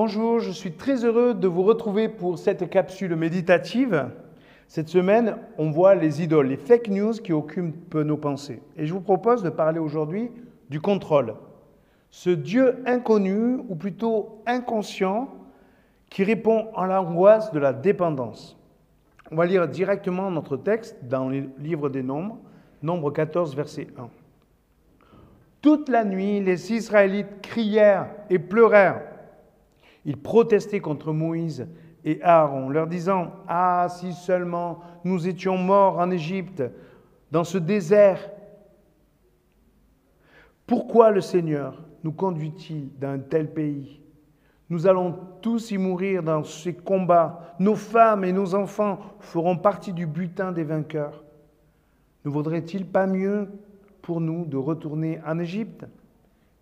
Bonjour, je suis très heureux de vous retrouver pour cette capsule méditative. Cette semaine, on voit les idoles, les fake news qui occupent nos pensées. Et je vous propose de parler aujourd'hui du contrôle. Ce Dieu inconnu, ou plutôt inconscient, qui répond à l'angoisse de la dépendance. On va lire directement notre texte dans le livre des Nombres, Nombre 14, verset 1. Toute la nuit, les Israélites crièrent et pleurèrent. Ils protestaient contre Moïse et Aaron, leur disant, Ah, si seulement nous étions morts en Égypte, dans ce désert. Pourquoi le Seigneur nous conduit-il dans un tel pays? Nous allons tous y mourir dans ces combats. Nos femmes et nos enfants feront partie du butin des vainqueurs. Ne vaudrait-il pas mieux pour nous de retourner en Égypte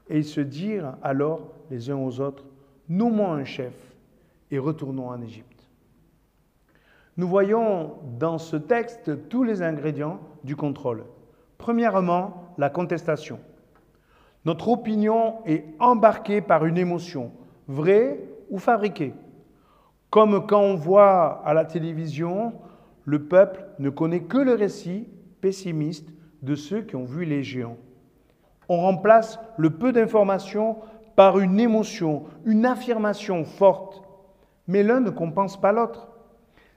et se dire alors les uns aux autres, nommons un chef et retournons en Égypte. Nous voyons dans ce texte tous les ingrédients du contrôle. Premièrement, la contestation. Notre opinion est embarquée par une émotion, vraie ou fabriquée. Comme quand on voit à la télévision, le peuple ne connaît que le récit pessimiste de ceux qui ont vu les géants. On remplace le peu d'informations par une émotion, une affirmation forte, mais l'un ne compense pas l'autre.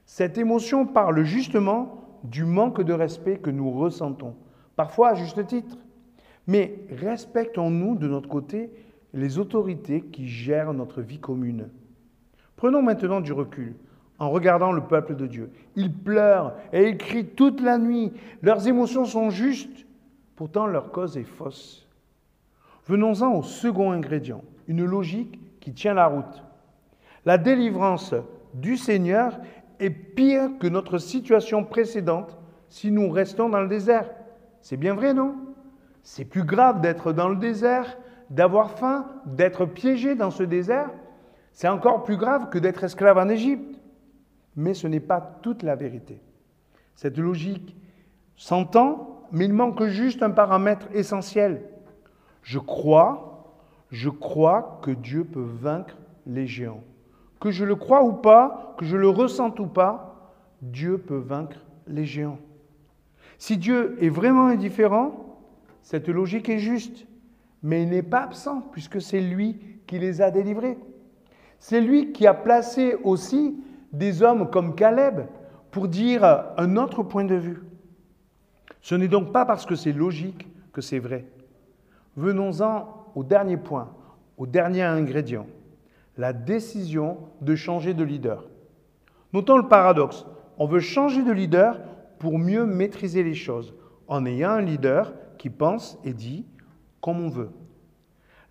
Cette émotion parle justement du manque de respect que nous ressentons, parfois à juste titre. Mais respectons-nous de notre côté les autorités qui gèrent notre vie commune. Prenons maintenant du recul en regardant le peuple de Dieu. Ils pleurent et ils crient toute la nuit. Leurs émotions sont justes, pourtant leur cause est fausse. Venons-en au second ingrédient, une logique qui tient la route. La délivrance du Seigneur est pire que notre situation précédente si nous restons dans le désert. C'est bien vrai, non? C'est plus grave d'être dans le désert, d'avoir faim, d'être piégé dans ce désert. C'est encore plus grave que d'être esclave en Égypte mais ce n'est pas toute la vérité. Cette logique s'entend, mais il manque juste un paramètre essentiel. Je crois, je crois que Dieu peut vaincre les géants. Que je le crois ou pas, que je le ressente ou pas, Dieu peut vaincre les géants. Si Dieu est vraiment indifférent, cette logique est juste, mais il n'est pas absent puisque c'est lui qui les a délivrés. C'est lui qui a placé aussi des hommes comme Caleb pour dire un autre point de vue. Ce n'est donc pas parce que c'est logique que c'est vrai. Venons-en au dernier point, au dernier ingrédient, la décision de changer de leader. Notons le paradoxe. On veut changer de leader pour mieux maîtriser les choses, en ayant un leader qui pense et dit comme on veut.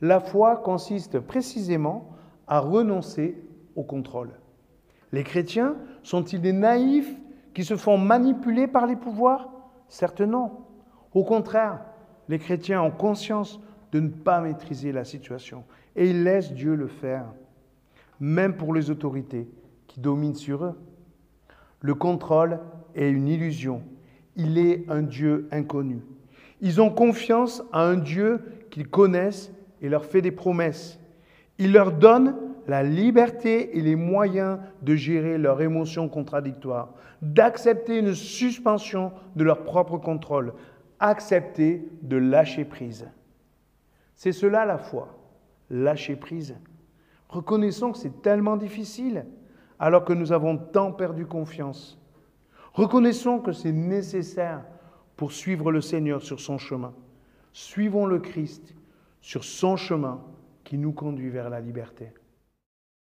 La foi consiste précisément à renoncer au contrôle. Les chrétiens sont-ils des naïfs qui se font manipuler par les pouvoirs? Certes non. Au contraire, les chrétiens ont conscience de ne pas maîtriser la situation et ils laissent Dieu le faire, même pour les autorités qui dominent sur eux. Le contrôle est une illusion. Il est un Dieu inconnu. Ils ont confiance à un Dieu qu'ils connaissent et leur fait des promesses. Il leur donne la liberté et les moyens de gérer leurs émotions contradictoires, d'accepter une suspension de leur propre contrôle, accepter de lâcher prise. C'est cela la foi, lâcher prise. Reconnaissons que c'est tellement difficile alors que nous avons tant perdu confiance. Reconnaissons que c'est nécessaire pour suivre le Seigneur sur son chemin. Suivons le Christ sur son chemin qui nous conduit vers la liberté.